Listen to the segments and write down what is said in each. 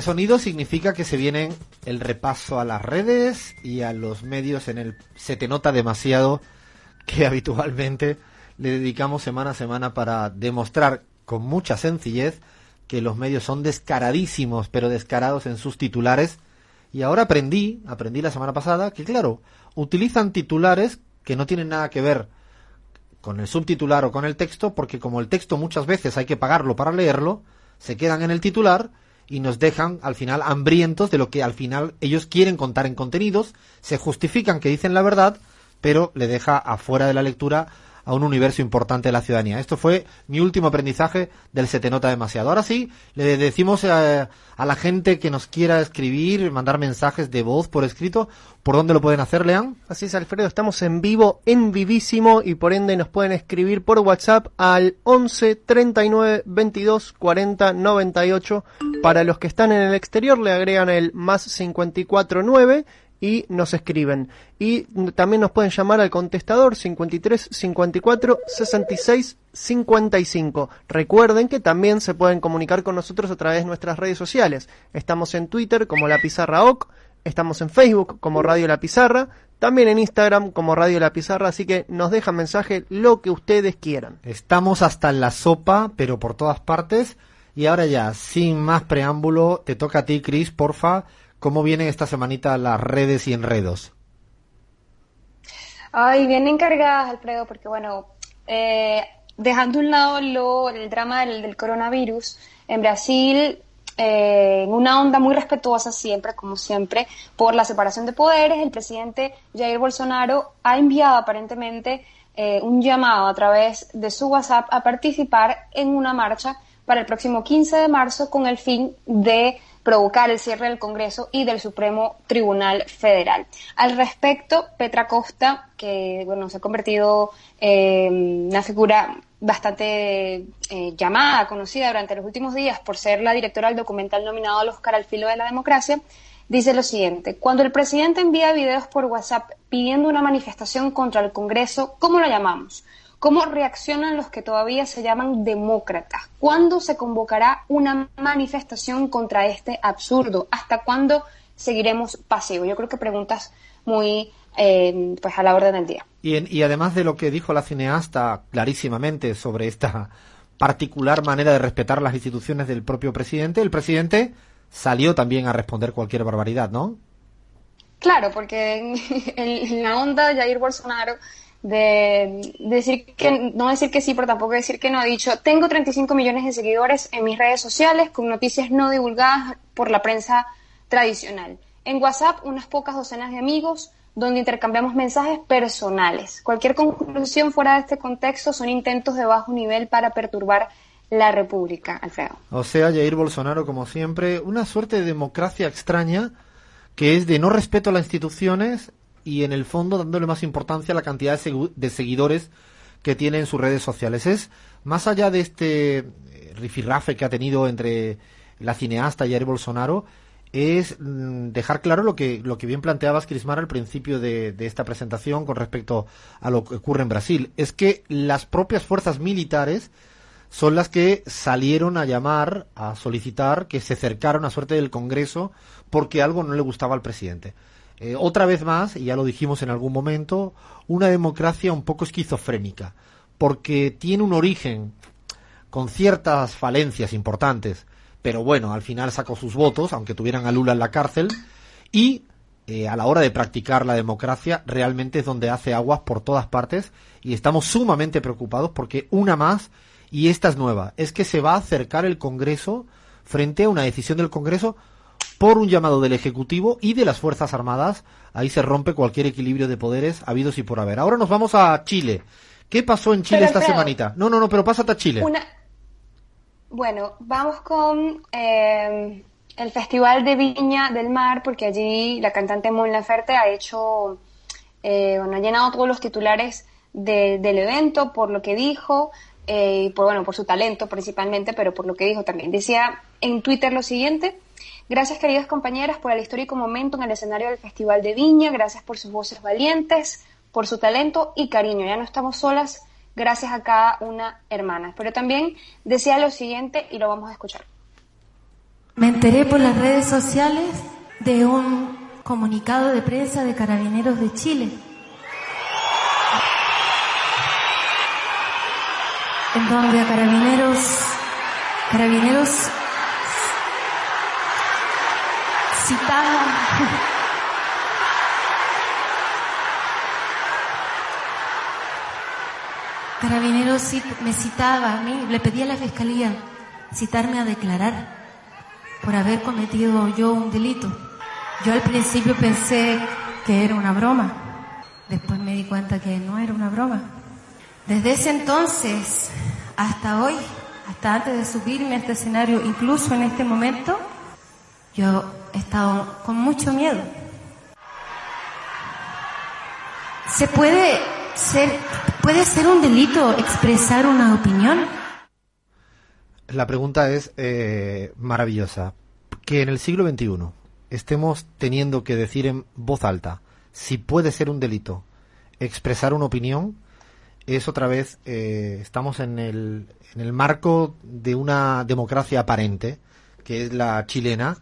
Ese sonido significa que se viene el repaso a las redes y a los medios en el se te nota demasiado que habitualmente le dedicamos semana a semana para demostrar con mucha sencillez que los medios son descaradísimos, pero descarados en sus titulares. Y ahora aprendí, aprendí la semana pasada, que claro, utilizan titulares que no tienen nada que ver con el subtitular o con el texto, porque como el texto muchas veces hay que pagarlo para leerlo, se quedan en el titular y nos dejan al final hambrientos de lo que al final ellos quieren contar en contenidos, se justifican que dicen la verdad, pero le deja afuera de la lectura a un universo importante de la ciudadanía. Esto fue mi último aprendizaje del Se te nota demasiado. Ahora sí, le decimos a, a la gente que nos quiera escribir, mandar mensajes de voz por escrito, ¿por dónde lo pueden hacer, Lean? Así es, Alfredo, estamos en vivo, en vivísimo, y por ende nos pueden escribir por WhatsApp al 11 39 22 40 98. Para los que están en el exterior le agregan el más 54 9 y nos escriben. Y también nos pueden llamar al contestador 53 54 66 55. Recuerden que también se pueden comunicar con nosotros a través de nuestras redes sociales. Estamos en Twitter como La Pizarra OC, estamos en Facebook como Radio La Pizarra, también en Instagram como Radio La Pizarra, así que nos dejan mensaje lo que ustedes quieran. Estamos hasta la sopa, pero por todas partes. Y ahora ya, sin más preámbulo, te toca a ti, Chris, porfa, ¿Cómo vienen esta semanita las redes y enredos? Ay, vienen cargadas, Alfredo, porque bueno, eh, dejando un lado lo, el drama del, coronavirus, en Brasil, eh, en una onda muy respetuosa siempre, como siempre, por la separación de poderes, el presidente Jair Bolsonaro ha enviado aparentemente eh, un llamado a través de su WhatsApp a participar en una marcha para el próximo 15 de marzo con el fin de provocar el cierre del Congreso y del Supremo Tribunal Federal. Al respecto, Petra Costa, que bueno, se ha convertido en una figura bastante eh, llamada, conocida durante los últimos días por ser la directora del documental nominado al Oscar al filo de la democracia, dice lo siguiente, cuando el presidente envía videos por WhatsApp pidiendo una manifestación contra el Congreso, ¿cómo lo llamamos? ¿Cómo reaccionan los que todavía se llaman demócratas? ¿Cuándo se convocará una manifestación contra este absurdo? ¿Hasta cuándo seguiremos pasivos? Yo creo que preguntas muy eh, pues a la orden del día. Y, y además de lo que dijo la cineasta clarísimamente sobre esta particular manera de respetar las instituciones del propio presidente, el presidente salió también a responder cualquier barbaridad, ¿no? Claro, porque en, en la onda de Jair Bolsonaro de decir que, no decir que sí, pero tampoco decir que no. Ha dicho, tengo 35 millones de seguidores en mis redes sociales con noticias no divulgadas por la prensa tradicional. En WhatsApp, unas pocas docenas de amigos donde intercambiamos mensajes personales. Cualquier conclusión fuera de este contexto son intentos de bajo nivel para perturbar la República, Alfredo. O sea, Jair Bolsonaro, como siempre, una suerte de democracia extraña que es de no respeto a las instituciones y en el fondo dándole más importancia a la cantidad de, seguidores que tiene en sus redes sociales. Es más allá de este eh, rifirrafe que ha tenido entre la cineasta y Jair Bolsonaro, es mm, dejar claro lo que, lo que bien planteabas, Crismar, al principio de, esta presentación con respecto a lo que ocurre en Brasil. Es que las propias fuerzas militares son las que salieron a llamar, a solicitar que se acercara una suerte del Congreso porque algo no le gustaba al presidente. Eh, otra vez más, y ya lo dijimos en algún momento, una democracia un poco esquizofrénica, porque tiene un origen con ciertas falencias importantes, pero bueno, al final sacó sus votos, aunque tuvieran a Lula en la cárcel, y eh, a la hora de practicar la democracia realmente es donde hace aguas por todas partes y estamos sumamente preocupados porque una más, y esta es nueva, es que se va a acercar el Congreso frente a una decisión del Congreso por un llamado del Ejecutivo y de las Fuerzas Armadas. Ahí se rompe cualquier equilibrio de poderes habidos y por haber. Ahora nos vamos a Chile, ¿Qué pasó en Chile Pero, esta semanita? No, no, no, pero pásate a Chile. Una... Bueno, vamos con eh, el Festival de Viña del Mar, porque allí la cantante Mon Laferte ha hecho, eh, bueno, ha llenado todos los titulares de- del evento por lo que dijo, eh, y por, bueno, por su talento principalmente, pero por lo que dijo también. Decía en Twitter lo siguiente. Gracias, queridas compañeras, por el histórico momento en el escenario del Festival de Viña. Gracias por sus voces valientes, por su talento y cariño. Ya no estamos solas, gracias a cada una hermana. Pero también decía lo siguiente y lo vamos a escuchar. Me enteré por las redes sociales de un comunicado de prensa de Carabineros de Chile, en donde a Carabineros, Carabineros citaba Carabineros me citaba a mí, le pedí a la fiscalía citarme a declarar por haber cometido yo un delito. Yo al principio pensé que era una broma, después me di cuenta que no era una broma. Desde ese entonces hasta hoy, hasta antes de subirme a este escenario, incluso en este momento, yo he estado con mucho miedo. ¿Se puede ser, puede ser un delito expresar una opinión? La pregunta es eh, maravillosa. Que en el siglo XXI estemos teniendo que decir en voz alta si puede ser un delito expresar una opinión, es otra vez, eh, estamos en el, en el marco de una democracia aparente, que es la chilena,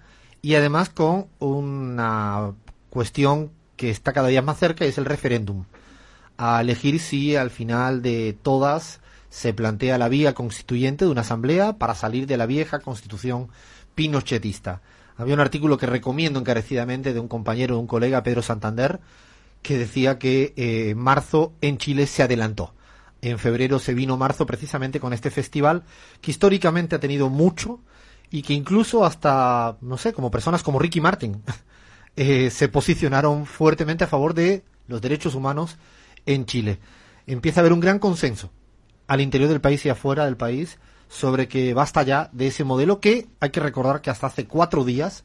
y además con una cuestión que está cada día más cerca, y es el referéndum a elegir si al final de todas se plantea la vía constituyente de una asamblea para salir de la vieja constitución pinochetista. Había un artículo que recomiendo encarecidamente de un compañero, de un colega, Pedro Santander, que decía que eh, marzo en Chile se adelantó. En febrero se vino marzo precisamente con este festival que históricamente ha tenido mucho y que incluso hasta, no sé, como personas como Ricky Martin eh, se posicionaron fuertemente a favor de los derechos humanos en Chile. Empieza a haber un gran consenso al interior del país y afuera del país sobre que basta ya de ese modelo que hay que recordar que hasta hace cuatro días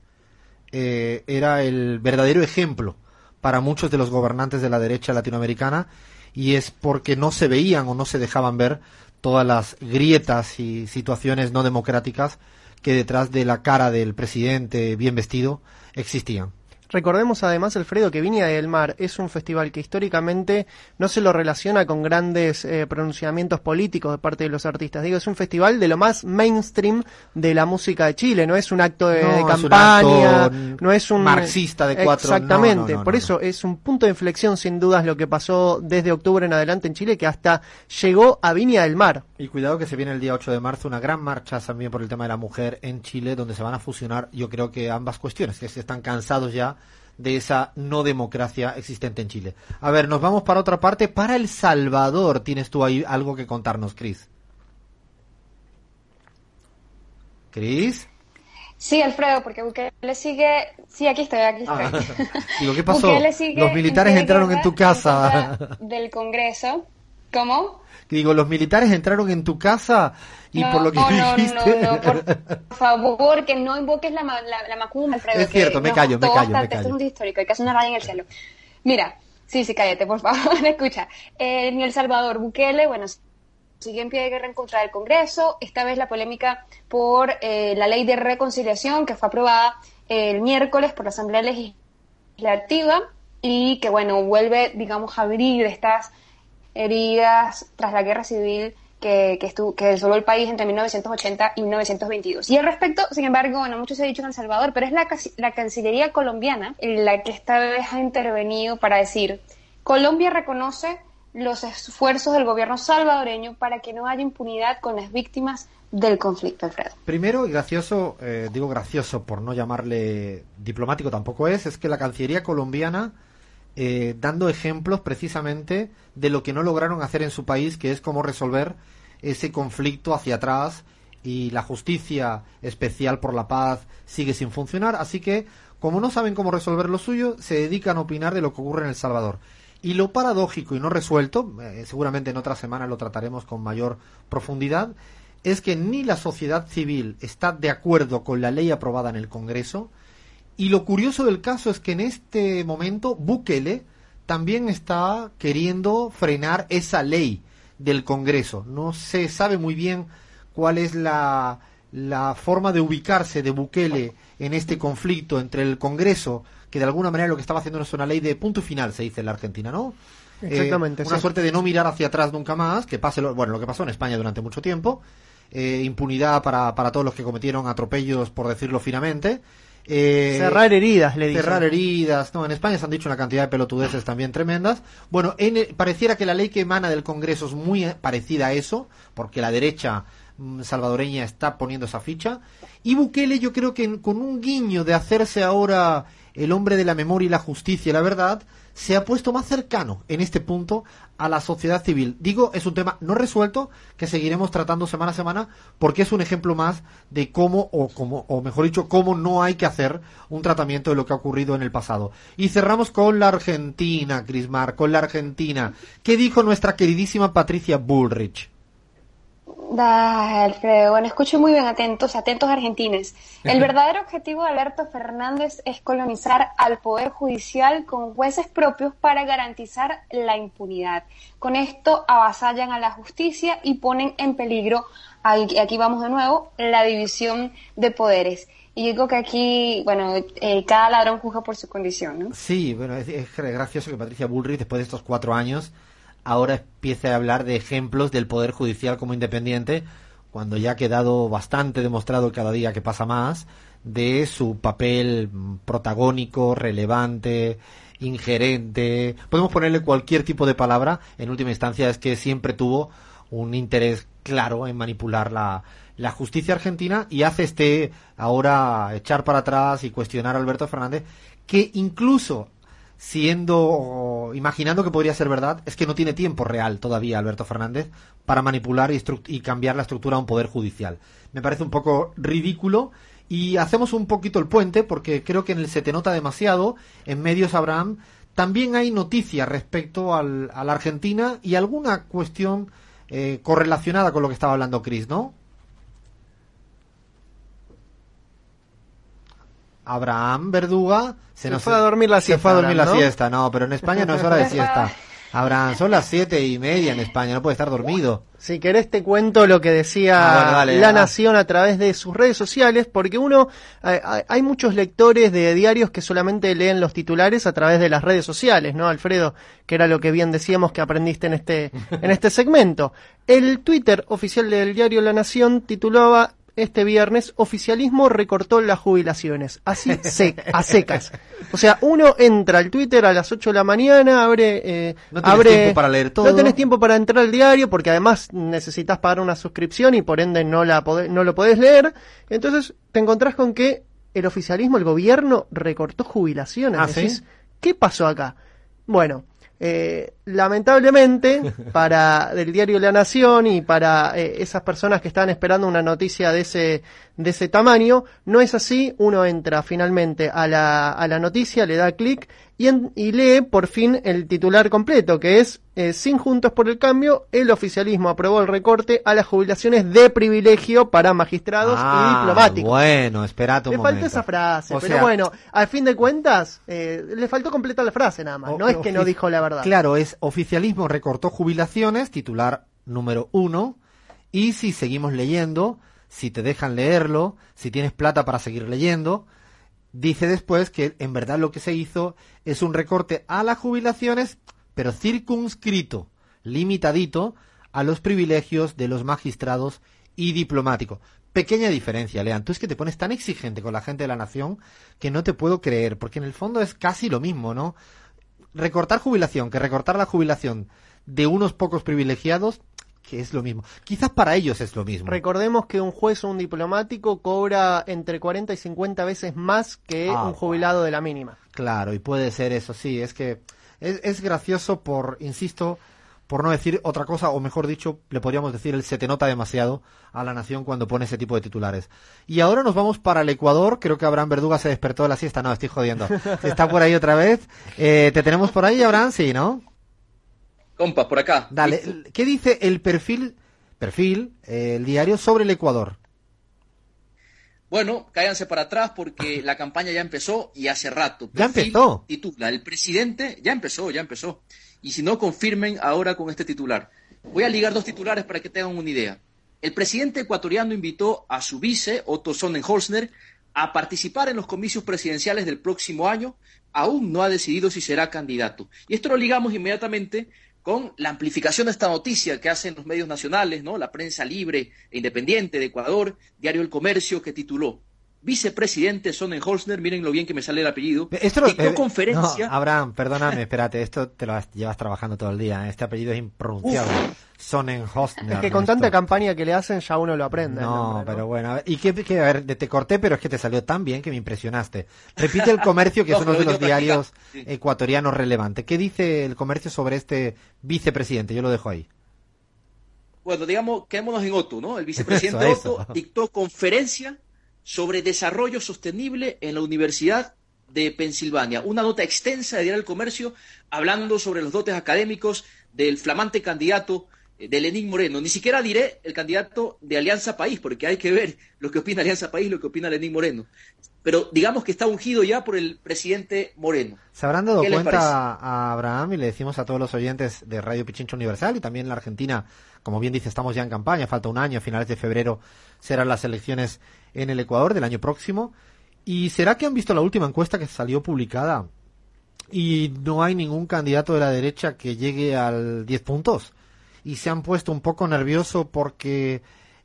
eh, era el verdadero ejemplo para muchos de los gobernantes de la derecha latinoamericana y es porque no se veían o no se dejaban ver todas las grietas y situaciones no democráticas que detrás de la cara del presidente bien vestido existían. Recordemos además, Alfredo, que Viña del Mar es un festival que históricamente no se lo relaciona con grandes eh, pronunciamientos políticos de parte de los artistas. Digo, es un festival de lo más mainstream de la música de Chile. No es un acto de, No, de es un campaña, acto no es un marxista de cuatro- Exactamente. no, no, no, Por eso es un punto de inflexión, sin dudas, lo que pasó desde octubre en adelante en Chile, que hasta llegó a Viña del Mar. Y cuidado que se viene el día 8 de marzo una gran marcha también por el tema de la mujer en Chile, donde se van a fusionar, yo creo que ambas cuestiones, que se están cansados ya de esa no democracia existente en Chile. A ver, nos vamos para otra parte. Para El Salvador, tienes tú ahí algo que contarnos, Cris. Cris. Sí, Alfredo, porque Bukele sigue... Sí, aquí estoy, aquí estoy. Ah, digo, ¿qué pasó? Los militares en entraron en tu casa. Del Congreso. ¿Cómo? Digo, los militares entraron en tu casa y no, por lo que no, no, dijiste. no, por favor, que no invoques la, la, la macumba, Alfredo. Es cierto, me callo, me callo, me callo. Esto es un histórico, hay que hacer una raya en el cielo. Mira, sí, sí, cállate, por favor, escucha. Eh, en El Salvador, Bukele, bueno, sigue en pie de guerra en contra del Congreso. Esta vez la polémica por eh, la ley de reconciliación que fue aprobada el miércoles por la Asamblea Legislativa y que, bueno, vuelve, digamos, a abrir estas heridas tras la guerra civil que, que, estuvo, que desoló el país entre 1980 y 1922. Y al respecto, sin embargo, bueno, mucho se ha dicho en El Salvador, pero es la, la Cancillería colombiana la que esta vez ha intervenido para decir, Colombia reconoce los esfuerzos del gobierno salvadoreño para que no haya impunidad con las víctimas del conflicto, Alfredo. Primero, y gracioso, eh, digo gracioso por no llamarle diplomático tampoco es, es que la Cancillería colombiana, eh, dando ejemplos precisamente de lo que no lograron hacer en su país, que es cómo resolver ese conflicto hacia atrás y la justicia especial por la paz sigue sin funcionar, así que como no saben cómo resolver lo suyo, se dedican a opinar de lo que ocurre en El Salvador. Y lo paradójico y no resuelto, eh, seguramente en otra semana lo trataremos con mayor profundidad, es que ni la sociedad civil está de acuerdo con la ley aprobada en el Congreso, y lo curioso del caso es que en este momento Bukele también está queriendo frenar esa ley del Congreso. No se sabe muy bien cuál es la, la forma de ubicarse de Bukele en este conflicto entre el Congreso, que de alguna manera lo que estaba haciendo no es una ley de punto final, se dice en la Argentina, ¿no? Exactamente. Eh, una sí. suerte de no mirar hacia atrás nunca más, que pase lo, bueno, lo que pasó en España durante mucho tiempo, eh, impunidad para, para todos los que cometieron atropellos, por decirlo finamente. Eh, Cerrar heridas, le dicen. cerrar heridas, no, en España se han dicho una cantidad de pelotudeces también tremendas. Bueno, en pareciera que la ley que emana del Congreso es muy parecida a eso, porque la derecha mm, salvadoreña está poniendo esa ficha. Y Bukele yo creo que en- con un guiño de hacerse ahora el hombre de la memoria y la justicia y la verdad, se ha puesto más cercano en este punto a la sociedad civil. Digo, es un tema no resuelto que seguiremos tratando semana a semana porque es un ejemplo más de cómo, o, como, o mejor dicho, cómo no hay que hacer un tratamiento de lo que ha ocurrido en el pasado. Y cerramos con la Argentina, Crismar, con la Argentina. ¿Qué dijo nuestra queridísima Patricia Bullrich? Da, Alfredo, bueno, escucho muy bien, atentos, atentos argentines. El verdadero objetivo de Alberto Fernández es colonizar al Poder Judicial con jueces propios para garantizar la impunidad. Con esto avasallan a la justicia y ponen en peligro, aquí vamos de nuevo, la división de poderes. Y digo que aquí, bueno, eh, cada ladrón juzga por su condición, ¿no? Sí, bueno, es, es gracioso que Patricia Bullrich, después de estos cuatro años, ahora empiece a hablar de ejemplos del Poder Judicial como independiente, cuando ya ha quedado bastante demostrado cada día que pasa más de su papel protagónico, relevante, ingerente. Podemos ponerle cualquier tipo de palabra. En última instancia es que siempre tuvo un interés claro en manipular la, la justicia argentina y hace este ahora echar para atrás y cuestionar a Alberto Fernández que incluso siendo imaginando que podría ser verdad es que no tiene tiempo real todavía Alberto Fernández para manipular y, cambiar la estructura a un poder judicial me parece un poco ridículo y hacemos un poquito el puente porque creo que en el se te nota demasiado en medios Abraham también hay noticias respecto al, a la Argentina y alguna cuestión eh, correlacionada con lo que estaba hablando Chris, ¿no? Abraham Verduga Se nos- fue a dormir la se siesta, fue a dormir la ¿no? siesta, no, pero en España no es hora de siesta. Abraham, son las siete y media en España, no puede estar dormido. Si querés te cuento lo que decía Ah, bueno, dale, La ah. Nación a través de sus redes sociales, porque uno, eh, hay- hay muchos lectores de diarios que solamente leen los titulares a través de las redes sociales, ¿no, Alfredo? Que era lo que bien decíamos que aprendiste en este, en este segmento. El Twitter oficial del diario La Nación titulaba este viernes, oficialismo recortó las jubilaciones, así se- a secas. O sea, uno entra al Twitter a las 8 de la mañana, abre... eh, No tenés abre, tiempo para leer todo. No tenés tiempo para entrar al diario porque además necesitas pagar una suscripción y por ende no, la podés- no lo podés leer. Entonces te encontrás con que el oficialismo, el gobierno, recortó jubilaciones. Ah, Decís, ¿sí? ¿qué pasó acá? Bueno, eh, lamentablemente para el diario La Nación y para eh, esas personas que están esperando una noticia de ese de ese tamaño, no es así. Uno entra finalmente a la, a la noticia, le da clic y, en- y lee por fin el titular completo, que es eh, sin Juntos por el Cambio, el oficialismo aprobó el recorte a las jubilaciones de privilegio para magistrados y Ah, diplomáticos. Bueno, esperate un Le esa frase, O pero sea, bueno, al fin de cuentas, eh, le faltó completar la frase nada más. o- no es que no dijo la verdad. Claro, es oficialismo recortó jubilaciones, titular número uno, y si seguimos leyendo, si te dejan leerlo, si tienes plata para seguir leyendo, dice después que en verdad lo que se hizo es un recorte a las jubilaciones, pero circunscrito, limitadito, a los privilegios de los magistrados y diplomáticos. Pequeña diferencia, Lean. Tú es que te pones tan exigente con la gente de la nación que no te puedo creer, porque en el fondo es casi lo mismo, ¿no? Recortar jubilación que recortar la jubilación de unos pocos privilegiados, que es lo mismo. Quizás para ellos es lo mismo. Recordemos que un juez o un diplomático cobra entre 40 y 50 veces más que Ah, un jubilado de la mínima. Claro, y puede ser eso, sí. Es que es, es gracioso por, insisto, por no decir otra cosa, o mejor dicho, le podríamos decir el se te nota demasiado a la nación cuando pone ese tipo de titulares. Y ahora nos vamos para el Ecuador. Creo que Abraham Verduga se despertó de la siesta. No, estoy jodiendo. Está por ahí otra vez. Eh, ¿Te tenemos por ahí, Abraham? Sí, ¿no? Compas, por acá. Dale, ¿qué dice el perfil, perfil, eh, el diario sobre el Ecuador? Bueno, cáiganse para atrás porque la campaña ya empezó y hace rato. ya empezó. Titula, el presidente ya empezó, ya empezó. Y si no, confirmen ahora con este titular. Voy a ligar dos titulares para que tengan una idea. El presidente ecuatoriano invitó a su vice, Otto Sonnenholzner, a participar en los comicios presidenciales del próximo año. Aún no ha decidido si será candidato. Y esto lo ligamos inmediatamente con la amplificación de esta noticia que hacen los medios nacionales, ¿no? La prensa libre e independiente de Ecuador, Diario El Comercio, que tituló vicepresidente Sonnenholzner, miren lo bien que me sale el apellido, esto lo, eh, conferencia... Abraham, perdóname, espérate, esto te lo llevas trabajando todo el día, ¿eh? este apellido es impronunciable. Sonnenholzner. Es que con tanta campaña que le hacen ya uno lo aprende. No, pero bueno, y que, a ver, te corté, pero es que te salió tan bien que me impresionaste. Repite el comercio, que es uno de los diarios ecuatorianos relevantes. ¿Qué dice el comercio sobre este vicepresidente? Yo lo dejo ahí. Bueno, digamos, quedémonos en Otto, ¿no? El vicepresidente Otto dictó conferencia sobre desarrollo sostenible en la Universidad de Pensilvania. Una nota extensa de Diario del Comercio hablando sobre los dotes académicos del flamante candidato de Lenín Moreno. Ni siquiera diré el candidato de Alianza País, porque hay que ver lo que opina Alianza País y lo que opina Lenín Moreno. Pero digamos que está ungido ya por el presidente Moreno. Se habrán dado cuenta a Abraham y le decimos a todos los oyentes de Radio Pichincho Universal y también en la Argentina, como bien dice, estamos ya en campaña, falta un año, a finales de febrero serán las elecciones en el Ecuador del año próximo. ¿Y será que han visto la última encuesta que salió publicada y no hay ningún candidato de la derecha que llegue al 10 puntos? Y se han puesto un poco nervioso porque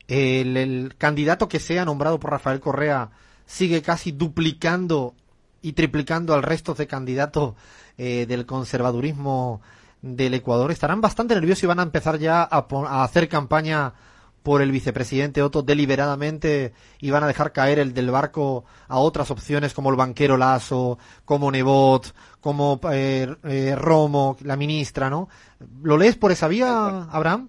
el, candidato que sea nombrado por Rafael Correa sigue casi duplicando y triplicando al resto de candidatos eh, del conservadurismo del Ecuador. Estarán bastante nerviosos y van a empezar ya a hacer campaña por el vicepresidente Otto deliberadamente y van a dejar caer el del barco a otras opciones como el banquero Lazo, como Nebot, como eh, eh, Romo, la ministra, ¿no? ¿Lo lees por esa vía, Abraham?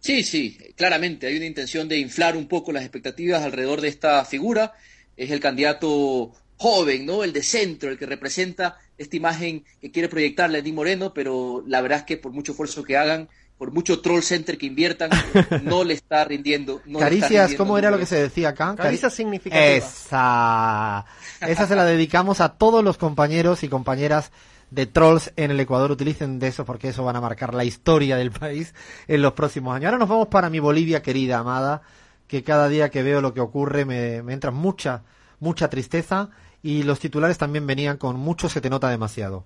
Sí, sí, claramente hay una intención de inflar un poco las expectativas alrededor de esta figura. Es el candidato joven, ¿no? El de centro, el que representa esta imagen que quiere proyectar Lenín Moreno, pero la verdad es que por mucho esfuerzo que hagan, por mucho troll center que inviertan, no le está rindiendo. Caricias, ¿cómo era lo que se decía acá? Caricias significativas. Esa. Esa se la dedicamos a todos los compañeros y compañeras de trolls en el Ecuador. Utilicen de eso porque eso van a marcar la historia del país en los próximos años. Ahora nos vamos para mi Bolivia querida, amada, que cada día que veo lo que ocurre me, me entra mucha, mucha tristeza y los titulares también venían con mucho se te nota demasiado.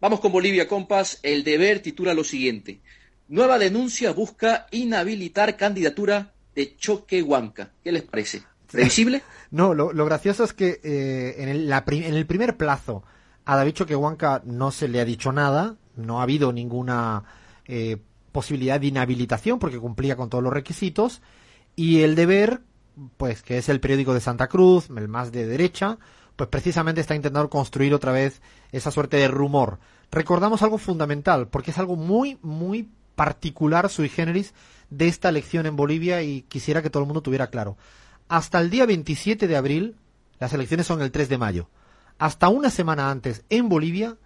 Vamos con Bolivia, compas. El deber titula lo siguiente. Nueva denuncia busca inhabilitar candidatura de Choquehuanca. ¿Qué les parece? ¿Previsible? no, lo, gracioso es que eh, en, el, en, el, primer plazo a David Choquehuanca no se le ha dicho nada, no ha habido ninguna eh, posibilidad de inhabilitación porque cumplía con todos los requisitos y el deber, pues que es el periódico de Santa Cruz, el más de derecha, pues precisamente está intentando construir otra vez esa suerte de rumor. Recordamos algo fundamental, porque es algo muy, muy particular sui generis de esta elección en Bolivia y quisiera que todo el mundo tuviera claro. Hasta el día 27 de abril, las elecciones son el 3 de mayo. Hasta una semana antes, en Bolivia,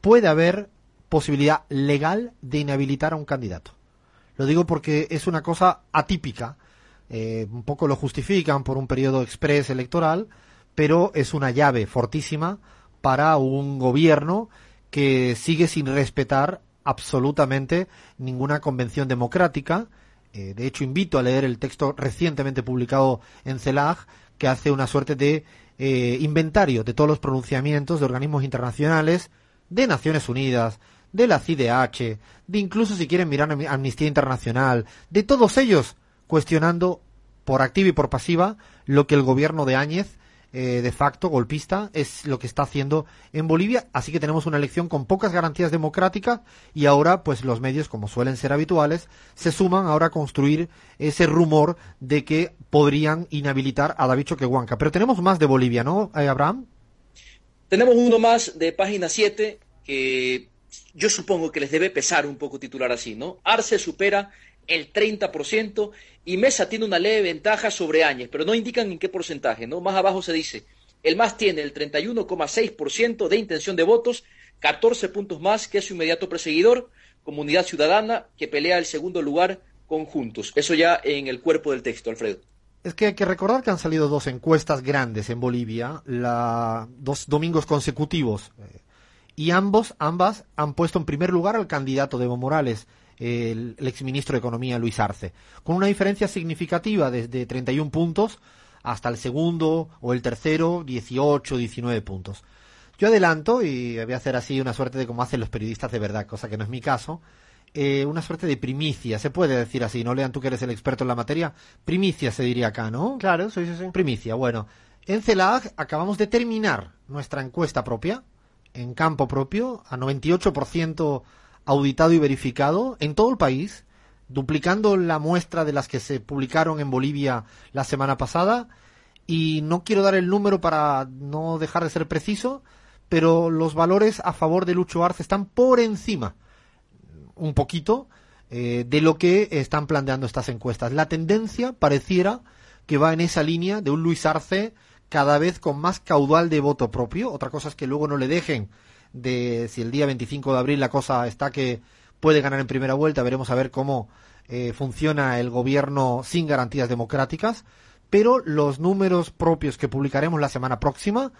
puede haber posibilidad legal de inhabilitar a un candidato. Lo digo porque es una cosa atípica. Eh, un poco lo justifican por un periodo express electoral, pero es una llave fortísima para un gobierno que sigue sin respetar absolutamente ninguna convención democrática. Eh, de hecho, invito a leer el texto recientemente publicado en CELAG, que hace una suerte de eh, inventario de todos los pronunciamientos de organismos internacionales, de Naciones Unidas, de la CIDH, de incluso si quieren mirar Amnistía Internacional, de todos ellos cuestionando por activa y por pasiva lo que el gobierno de Áñez eh, de facto golpista es lo que está haciendo en Bolivia, así que tenemos una elección con pocas garantías democráticas y ahora pues los medios como suelen ser habituales se suman ahora a construir ese rumor de que podrían inhabilitar a David Choquehuanca. Pero tenemos más de Bolivia, ¿no, eh, Abraham? Tenemos uno más de página 7 que yo supongo que les debe pesar un poco titular así, ¿no? Arce supera el 30% y Mesa tiene una leve ventaja sobre Áñez, pero no indican en qué porcentaje, ¿no? Más abajo se dice, el MAS tiene el 31,6% de intención de votos 14 puntos más que su inmediato perseguidor, Comunidad Ciudadana, que pelea el segundo lugar conjuntos. Eso ya en el cuerpo del texto, Alfredo. Es que hay que recordar que han salido dos encuestas grandes en Bolivia, dos domingos consecutivos, eh, y ambos, ambas han puesto en primer lugar al candidato de Evo Morales, el, el exministro de Economía Luis Arce, con una diferencia significativa desde 31 puntos hasta el segundo o el tercero 18, 19 puntos. Yo adelanto y voy a hacer así una suerte de como hacen los periodistas de verdad, cosa que no es mi caso. Eh, una suerte de primicia, se puede decir así, ¿no? Lean tú que eres el experto en la materia. Primicia se diría acá, ¿no? Claro, sí, sí, sí. Primicia, bueno. En CELAG acabamos de terminar nuestra encuesta propia, en campo propio, a 98% auditado y verificado en todo el país, duplicando la muestra de las que se publicaron en Bolivia la semana pasada. Y no quiero dar el número para no dejar de ser preciso, pero los valores a favor de Lucho Arce están por encima, un poquito, eh, de lo que están planteando estas encuestas. La tendencia pareciera que va en esa línea de un Luis Arce cada vez con más caudal de voto propio. Otra cosa es que luego no le dejen de si el día 25 de abril la cosa está que puede ganar en primera vuelta, veremos a ver cómo eh, funciona el gobierno sin garantías democráticas, pero los números propios que publicaremos la semana próxima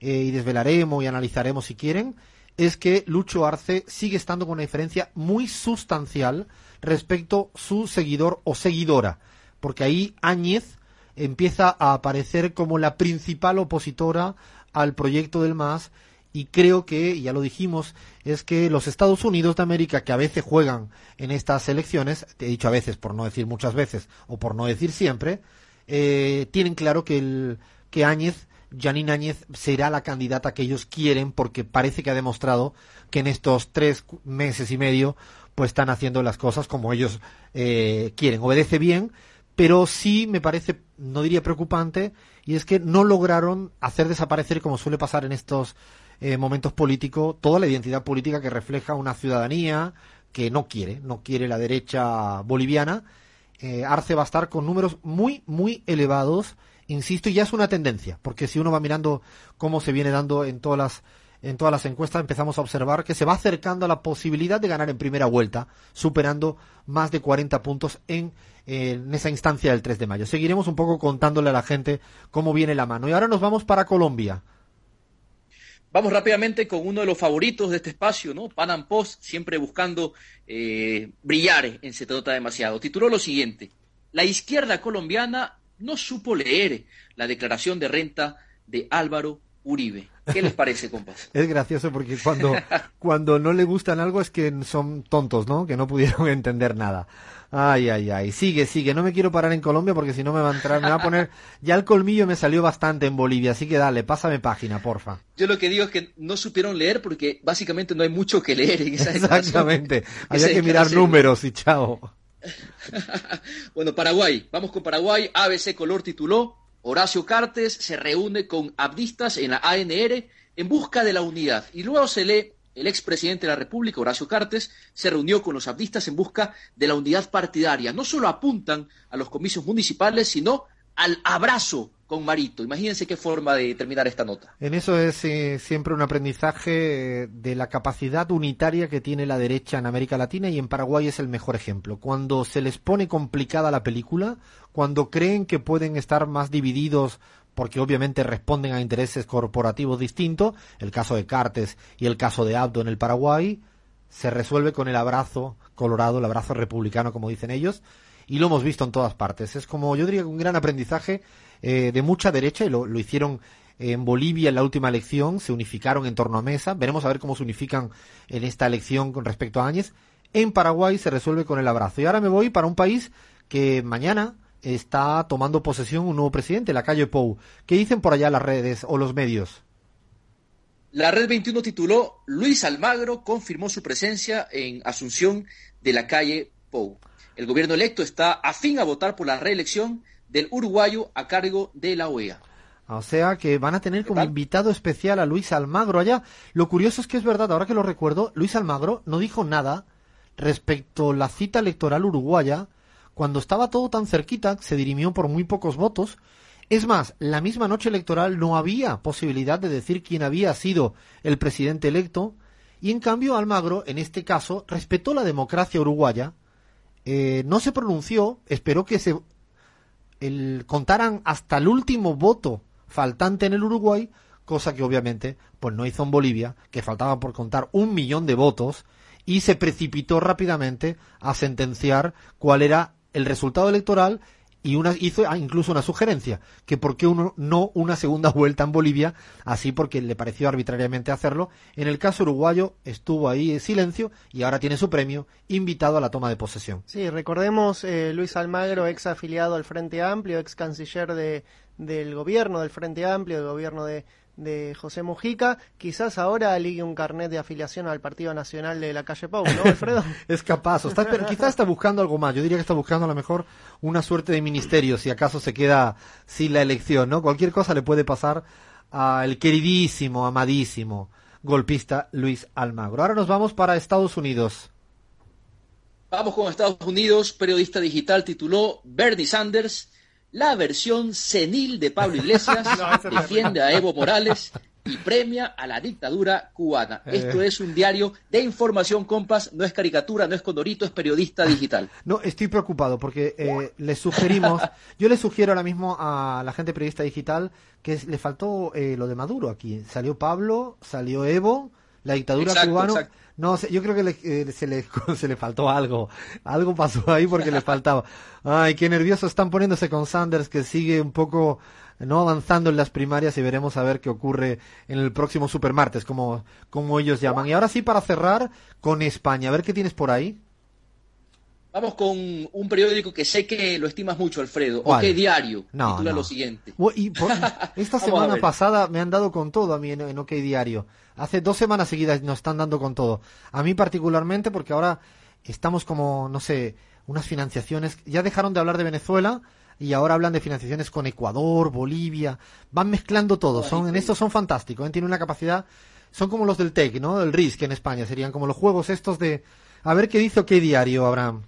eh, y desvelaremos y analizaremos si quieren, es que Lucho Arce sigue estando con una diferencia muy sustancial respecto su seguidor o seguidora, porque ahí Áñez empieza a aparecer como la principal opositora al proyecto del MAS y creo que, ya lo dijimos, es que los Estados Unidos de América, que a veces juegan en estas elecciones, he dicho a veces por no decir muchas veces o por no decir siempre, eh, tienen claro que, el, que Áñez, Janine Áñez, será la candidata que ellos quieren porque parece que ha demostrado que en estos tres meses y medio pues están haciendo las cosas como ellos eh, quieren. Obedece bien, pero sí me parece, no diría preocupante, y es que no lograron hacer desaparecer, como suele pasar en estos eh, momentos políticos, toda la identidad política que refleja una ciudadanía que no quiere, no quiere la derecha boliviana. Eh, Arce va a estar con números muy, muy elevados, insisto, y ya es una tendencia, porque si uno va mirando cómo se viene dando en todas las en todas las encuestas empezamos a observar que se va acercando a la posibilidad de ganar en primera vuelta, superando más de 40 puntos en, en, esa instancia del 3 de mayo. Seguiremos un poco contándole a la gente cómo viene la mano. Y ahora nos vamos para Colombia. Vamos rápidamente con uno de los favoritos de este espacio, ¿no? Panam Post, siempre buscando eh, brillar en Se Trata Demasiado. Tituló lo siguiente: La izquierda colombiana no supo leer la declaración de renta de Álvaro Uribe. ¿Qué les parece, compas? es gracioso porque cuando, cuando no le gustan algo es que son tontos, ¿no? Que no pudieron entender nada. Ay, ay, ay. Sigue, sigue. No me quiero parar en Colombia porque si no me va a entrar, me va a poner. Ya el colmillo me salió bastante en Bolivia, así que dale, pásame página, porfa. Yo lo que digo es que no supieron leer porque básicamente no hay mucho que leer en esa Exactamente. Había que mirar números y chao. bueno, Paraguay. Vamos con Paraguay. ABC Color tituló Horacio Cartes se reúne con abdistas en la ANR en busca de la unidad. Y luego se lee el expresidente de la República, Horacio Cartes, se reunió con los abdistas en busca de la unidad partidaria. No solo apuntan a los comicios municipales, sino al abrazo con Marito. Imagínense qué forma de terminar esta nota. En eso es eh, siempre un aprendizaje de la capacidad unitaria que tiene la derecha en América Latina y en Paraguay es el mejor ejemplo. Cuando se les pone complicada la película, cuando creen que pueden estar más divididos porque obviamente responden a intereses corporativos distintos, el caso de Cartes y el caso de Abdo en el Paraguay, se resuelve con el abrazo colorado, el abrazo republicano, como dicen ellos, y lo hemos visto en todas partes. Es como, yo diría, un gran aprendizaje eh, de mucha derecha, y lo, lo hicieron en Bolivia en la última elección, se unificaron en torno a Mesa, veremos a ver cómo se unifican en esta elección con respecto a Áñez. En Paraguay se resuelve con el abrazo. Y ahora me voy para un país que mañana está tomando posesión un nuevo presidente, la calle Pou. ¿Qué dicen por allá las redes o los medios? La Red 21 tituló Luis Almagro confirmó su presencia en Asunción de la calle Pou. El gobierno electo está afín a votar por la reelección del uruguayo a cargo de la OEA. O sea que van a tener como invitado especial a Luis Almagro allá. Lo curioso es que es verdad, ahora que lo recuerdo, Luis Almagro no dijo nada respecto a la cita electoral uruguaya cuando estaba todo tan cerquita, se dirimió por muy pocos votos. Es más, la misma noche electoral no había posibilidad de decir quién había sido el presidente electo Y en cambio Almagro, en este caso, respetó la democracia uruguaya, eh, no se pronunció, esperó que se contaran hasta el último voto faltante en el Uruguay, cosa que obviamente pues no hizo en Bolivia, que faltaba por contar un millón de votos, y se precipitó rápidamente a sentenciar cuál era el resultado electoral y una, hizo incluso una sugerencia, que por qué uno, no una segunda vuelta en Bolivia, así porque le pareció arbitrariamente hacerlo. En el caso uruguayo estuvo ahí en silencio y ahora tiene su premio, invitado a la toma de posesión. Sí, recordemos eh, Luis Almagro, ex afiliado al Frente Amplio, ex canciller de, del gobierno del Frente Amplio, del gobierno de, de José Mujica, quizás ahora ligue un carnet de afiliación al Partido Nacional de la calle Pau, ¿no, Alfredo? es capaz, está, pero quizás está buscando algo más. Yo diría que está buscando a lo mejor una suerte de ministerio, si acaso se queda sin la elección, ¿no? Cualquier cosa le puede pasar al queridísimo, amadísimo golpista Luis Almagro. Ahora nos vamos para Estados Unidos. Vamos con Estados Unidos. Periodista digital tituló Bernie Sanders la versión senil de Pablo Iglesias defiende a Evo Morales y premia a la dictadura cubana. Eh. Esto es un diario de información, compas, no es caricatura, no es condorito, es periodista digital. No, estoy preocupado porque eh, le sugerimos, yo le sugiero ahora mismo a la gente periodista digital que le faltó eh, lo de Maduro aquí. Salió Pablo, salió Evo, la dictadura cubana. No, yo creo que eh, se, le, se le faltó algo. Algo pasó ahí porque le faltaba. Ay, qué nervioso están poniéndose con Sanders, que sigue un poco no avanzando en las primarias y veremos a ver qué ocurre en el próximo supermartes, como, como ellos llaman. Y ahora sí, para cerrar con España, a ver qué tienes por ahí. Vamos con un periódico que sé que lo estimas mucho, Alfredo. ¿O qué diario? No, titula lo siguiente. Y esta semana pasada me han dado con todo a mí en, en OK Diario. Hace dos semanas seguidas nos están dando con todo. A mí particularmente porque ahora estamos como, no sé, unas financiaciones. Ya dejaron de hablar de Venezuela y ahora hablan de financiaciones con Ecuador, Bolivia. Van mezclando todo. Son, en esto son fantásticos. ¿eh? Tienen una capacidad. Son como los del TEC, ¿no? Del RISC en España. Serían como los juegos estos de. A ver qué dice OK Diario, Abraham.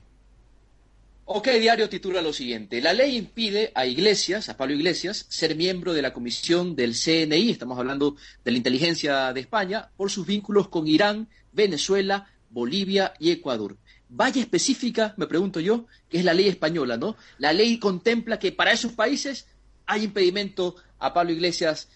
OK Diario titula lo siguiente. La ley impide a Iglesias, a Pablo Iglesias, ser miembro de la comisión del CNI, estamos hablando de la inteligencia de España, por sus vínculos con Irán, Venezuela, Bolivia y Ecuador. Vaya específica, me pregunto yo, que es la ley española, ¿no? La ley contempla que para esos países hay impedimento a Pablo Iglesias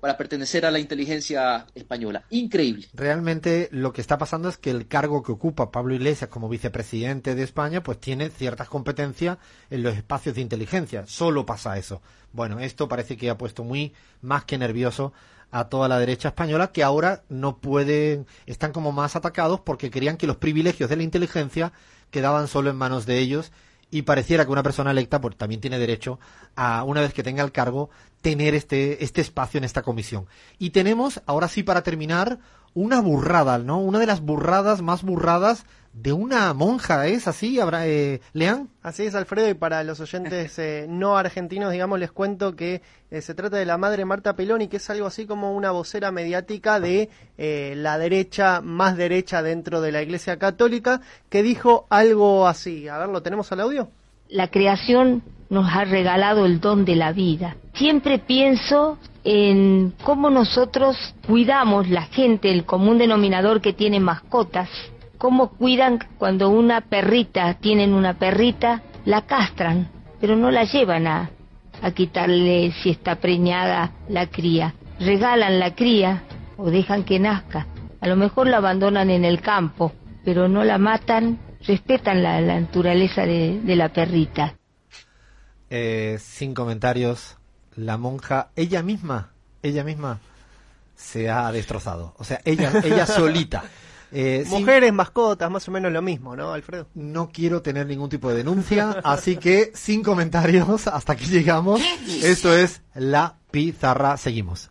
Para pertenecer a la inteligencia española. Increíble. Realmente lo que está pasando es que el cargo que ocupa Pablo Iglesias como vicepresidente de España, pues tiene ciertas competencias en los espacios de inteligencia. Solo pasa eso. Bueno, esto parece que ha puesto muy más que nervioso a toda la derecha española que ahora no pueden, están como más atacados porque querían que los privilegios de la inteligencia quedaban solo en manos de ellos y pareciera que una persona electa pues también tiene derecho a una vez que tenga el cargo tener este este espacio en esta comisión. Y tenemos ahora sí para terminar una burrada, ¿no? Una de las burradas más burradas de una monja, ¿es así, habrá, eh, Lean? Así es, Alfredo, y para los oyentes eh, no argentinos, digamos, les cuento que eh, se trata de la madre Marta Peloni, que es algo así como una vocera mediática de eh, la derecha, más derecha dentro de la Iglesia Católica, que dijo algo así. A ver, ¿lo tenemos al audio? La creación nos ha regalado el don de la vida. Siempre pienso en cómo nosotros cuidamos la gente, el común denominador que tiene mascotas, cómo cuidan cuando una perrita, tienen una perrita, la castran, pero no la llevan a, a quitarle si está preñada la cría. Regalan la cría o dejan que nazca. A lo mejor la abandonan en el campo, pero no la matan, respetan la, naturaleza de, de, la perrita. Eh, sin comentarios, la monja, ella misma, ella misma se ha destrozado. O sea, ella, ella solita. Eh, Mujeres, mascotas, más o menos lo mismo, ¿no, Alfredo? No quiero tener ningún tipo de denuncia, así que sin comentarios hasta que llegamos. Esto es La Pizarra. Seguimos.